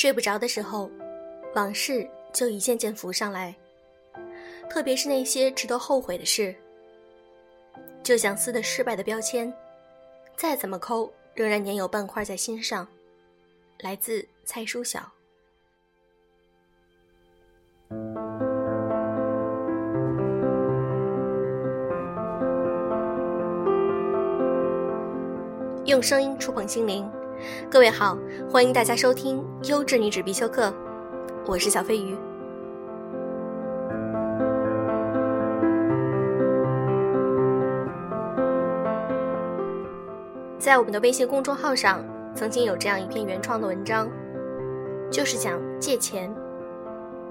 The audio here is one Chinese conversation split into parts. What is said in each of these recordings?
睡不着的时候，往事就一件件浮上来，特别是那些值得后悔的事，就像撕的失败的标签，再怎么抠，仍然粘有半块在心上。来自蔡书晓。用声音触碰心灵，各位好，欢迎大家收听优质女纸必修课，我是小飞鱼。在我们的微信公众号上，曾经有这样一篇原创的文章，就是讲借钱。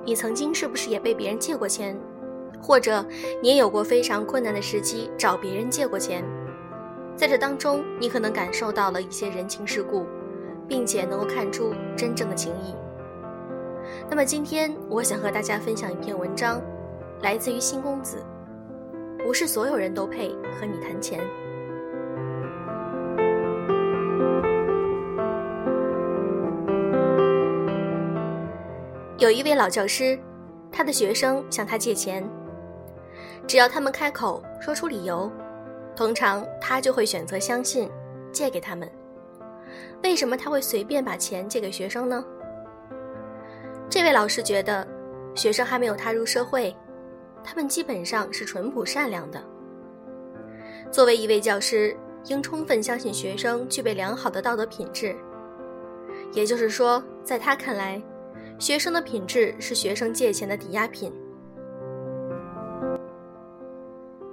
你曾经是不是也被别人借过钱，或者你也有过非常困难的时期找别人借过钱？在这当中，你可能感受到了一些人情世故，并且能够看出真正的情谊。那么今天，我想和大家分享一篇文章，来自于新公子。不是所有人都配和你谈钱。有一位老教师，他的学生向他借钱，只要他们开口说出理由。通常他就会选择相信，借给他们。为什么他会随便把钱借给学生呢？这位老师觉得，学生还没有踏入社会，他们基本上是淳朴善良的。作为一位教师，应充分相信学生具备良好的道德品质。也就是说，在他看来，学生的品质是学生借钱的抵押品。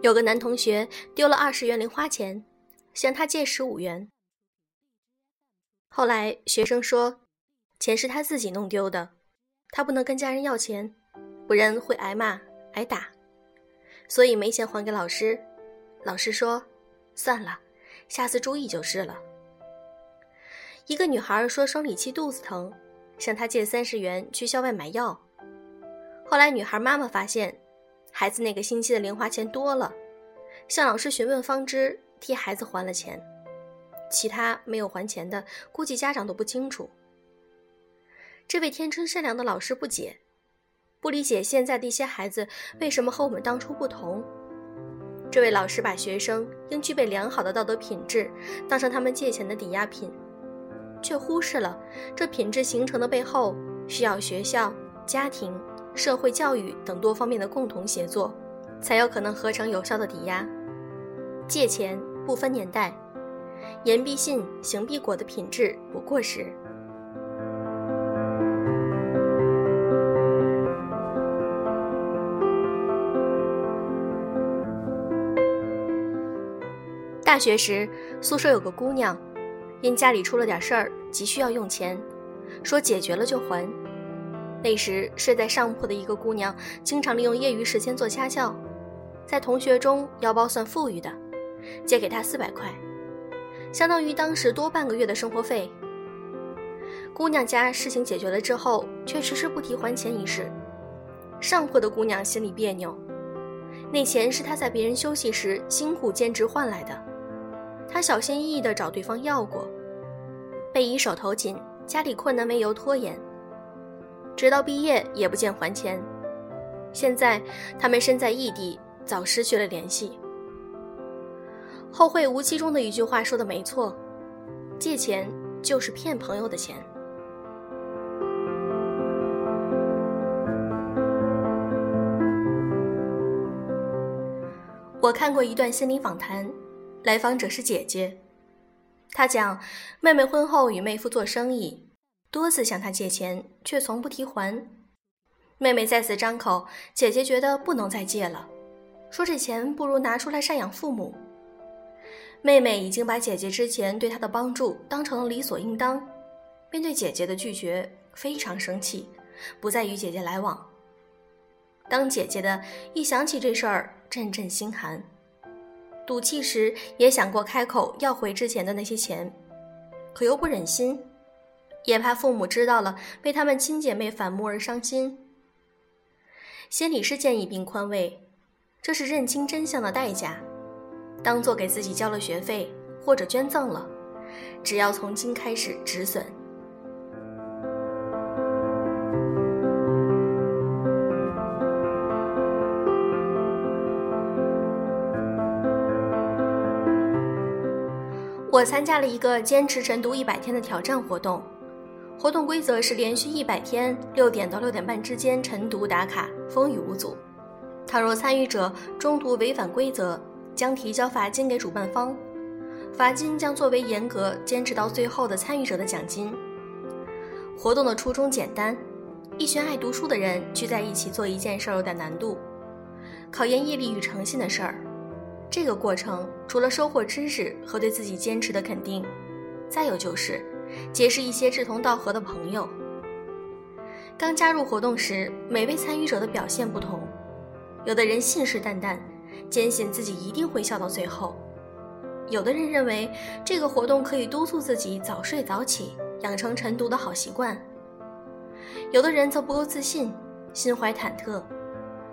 有个男同学丢了二十元零花钱，向他借十五元。后来学生说，钱是他自己弄丢的，他不能跟家人要钱，不然会挨骂挨打，所以没钱还给老师。老师说，算了，下次注意就是了。一个女孩说生理期肚子疼，向他借三十元去校外买药。后来女孩妈妈发现。孩子那个星期的零花钱多了，向老师询问方知，替孩子还了钱，其他没有还钱的，估计家长都不清楚。这位天真善良的老师不解，不理解现在的一些孩子为什么和我们当初不同。这位老师把学生应具备良好的道德品质当成他们借钱的抵押品，却忽视了这品质形成的背后需要学校、家庭。社会教育等多方面的共同协作，才有可能合成有效的抵押。借钱不分年代，言必信，行必果的品质不过时。大学时，宿舍有个姑娘，因家里出了点事儿，急需要用钱，说解决了就还。那时睡在上铺的一个姑娘，经常利用业余时间做家教，在同学中腰包算富裕的，借给她四百块，相当于当时多半个月的生活费。姑娘家事情解决了之后，却迟迟不提还钱一事，上铺的姑娘心里别扭。那钱是她在别人休息时辛苦兼职换来的，她小心翼翼地找对方要过，被以手头紧、家里困难为由拖延。直到毕业也不见还钱，现在他们身在异地，早失去了联系。后会无期中的一句话说的没错，借钱就是骗朋友的钱。我看过一段心理访谈，来访者是姐姐，她讲妹妹婚后与妹夫做生意。多次向他借钱，却从不提还。妹妹再次张口，姐姐觉得不能再借了，说这钱不如拿出来赡养父母。妹妹已经把姐姐之前对她的帮助当成了理所应当，面对姐姐的拒绝非常生气，不再与姐姐来往。当姐姐的一想起这事儿，阵阵心寒，赌气时也想过开口要回之前的那些钱，可又不忍心。也怕父母知道了被他们亲姐妹反目而伤心。心理师建议并宽慰这是认清真相的代价当做给自己交了学费或者捐赠了只要从今开始止损。我参加了一个坚持晨读一百天的挑战活动活动规则是连续一百天六点到六点半之间晨读打卡，风雨无阻。倘若参与者中途违反规则，将提交罚金给主办方，罚金将作为严格坚持到最后的参与者的奖金。活动的初衷简单，一群爱读书的人聚在一起做一件事有点难度，考验毅力与诚信的事儿。这个过程除了收获知识和对自己坚持的肯定，再有就是结识一些志同道合的朋友。刚加入活动时，每位参与者的表现不同。有的人信誓旦旦，坚信自己一定会笑到最后；有的人认为这个活动可以督促自己早睡早起，养成晨读的好习惯；有的人则不够自信，心怀忐忑，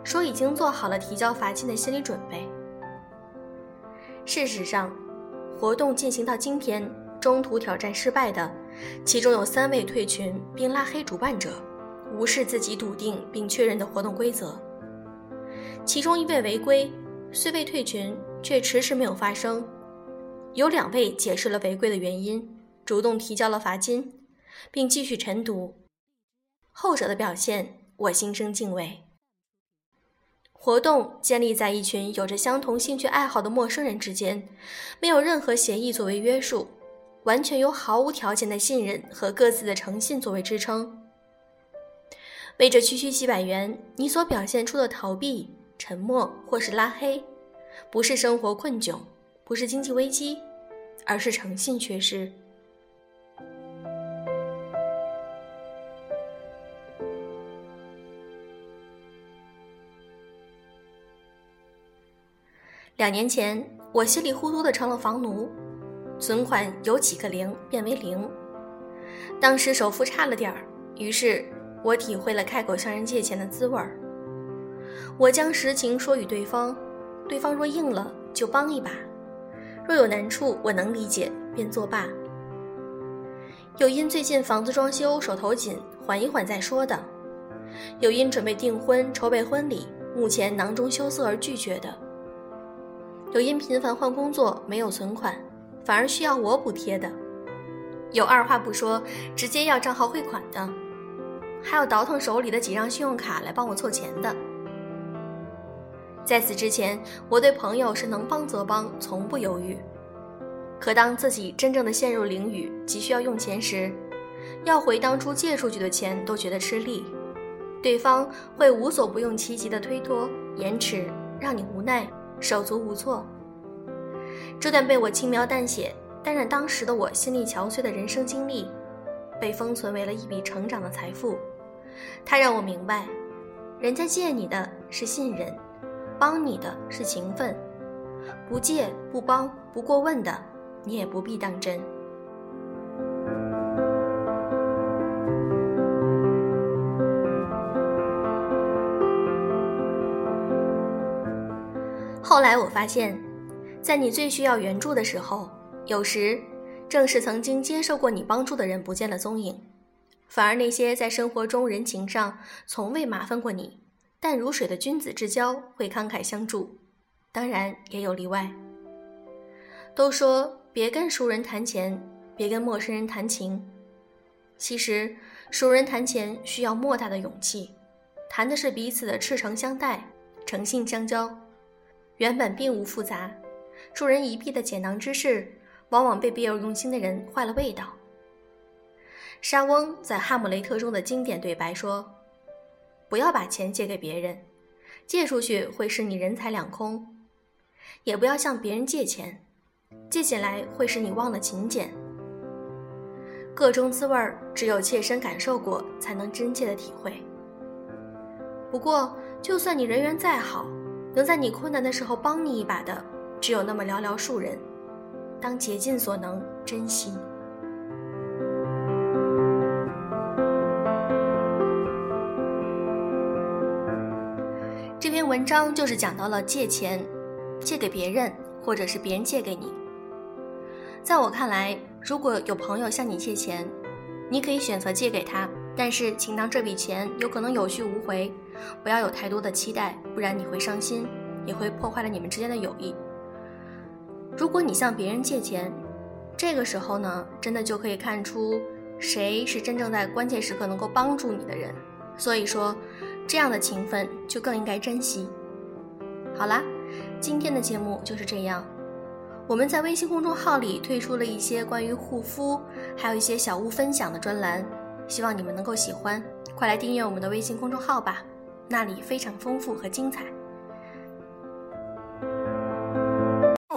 说已经做好了提交罚金的心理准备。事实上，活动进行到今天，中途挑战失败的，其中有三位退群并拉黑主办者，无视自己笃定并确认的活动规则。其中一位违规，虽未退群，却迟迟没有发声；有两位解释了违规的原因，主动提交了罚金，并继续晨读。后者的表现，我心生敬畏。活动建立在一群有着相同兴趣爱好的陌生人之间，没有任何协议作为约束，完全由毫无条件的信任和各自的诚信作为支撑。为这区区几百元，你所表现出的逃避。沉默或是拉黑，不是生活困窘，不是经济危机，而是诚信缺失。两年前，我稀里糊涂的成了房奴，存款由几个零变为零。当时首付差了点儿，于是我体会了开口向人借钱的滋味儿。我将实情说与对方，对方若应了就帮一把，若有难处我能理解便作罢。有因最近房子装修手头紧，缓一缓再说的；有因准备订婚筹备婚礼，目前囊中羞涩而拒绝的；有因频繁换工作没有存款，反而需要我补贴的；有二话不说直接要账号汇款的；还有倒腾手里的几张信用卡来帮我凑钱的。在此之前，我对朋友是能帮则帮，从不犹豫。可当自己真正的陷入囹圄，急需要用钱时，要回当初借出去的钱都觉得吃力，对方会无所不用其极的推脱、延迟，让你无奈、手足无措。这段被我轻描淡写，但让当时的我心力憔悴的人生经历，被封存为了一笔成长的财富。它让我明白，人家借你的是信任。帮你的是情分，不借不帮不过问的，你也不必当真。后来我发现，在你最需要援助的时候，有时正是曾经接受过你帮助的人不见了踪影，反而那些在生活中人情上从未麻烦过你。淡如水的君子之交会慷慨相助，当然也有例外。都说别跟熟人谈钱，别跟陌生人谈情。其实熟人谈钱需要莫大的勇气，谈的是彼此的赤诚相待、诚信相交。原本并无复杂，助人一臂的解囊之事，往往被别有用心的人坏了味道。莎翁在《哈姆雷特》中的经典对白说。不要把钱借给别人，借出去会使你人财两空；也不要向别人借钱，借起来会使你忘了勤俭。各种滋味儿，只有切身感受过，才能真切的体会。不过，就算你人缘再好，能在你困难的时候帮你一把的，只有那么寥寥数人。当竭尽所能，珍惜。这篇文章就是讲到了借钱，借给别人，或者是别人借给你。在我看来，如果有朋友向你借钱，你可以选择借给他，但是请当这笔钱有可能有去无回，不要有太多的期待，不然你会伤心，也会破坏了你们之间的友谊。如果你向别人借钱，这个时候呢，真的就可以看出谁是真正在关键时刻能够帮助你的人。所以说，这样的情分就更应该珍惜。好啦，今天的节目就是这样。我们在微信公众号里推出了一些关于护肤，还有一些小物分享的专栏，希望你们能够喜欢。快来订阅我们的微信公众号吧，那里非常丰富和精彩。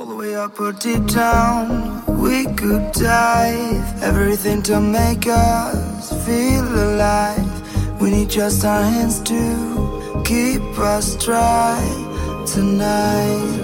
All the way up or deep down, we could dive. Everything to make us feel alive. We need just our hands to keep us dry tonight.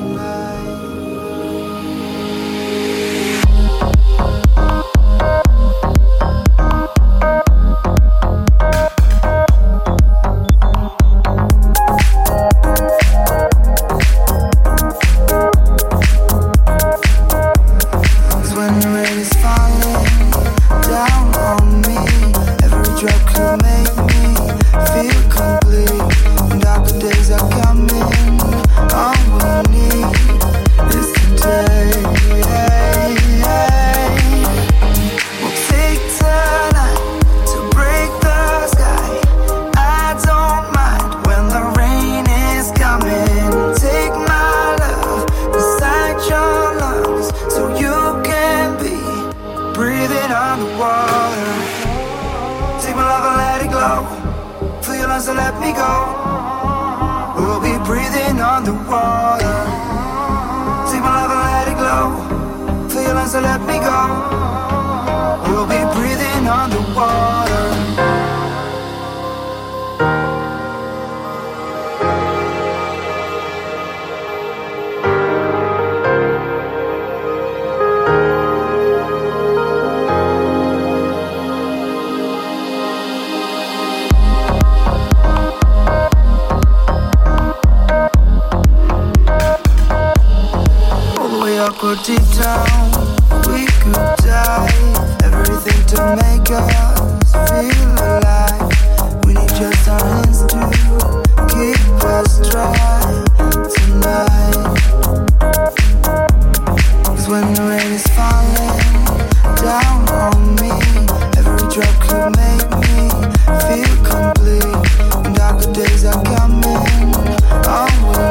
Underwater. Take my love and let it glow. Feeling so let me go. But deep down, we could die. Everything to make us feel alive. We need just our hands to keep us dry tonight. Cause when the rain is falling down on me, every drop could make me feel complete. And darker days are coming. Always.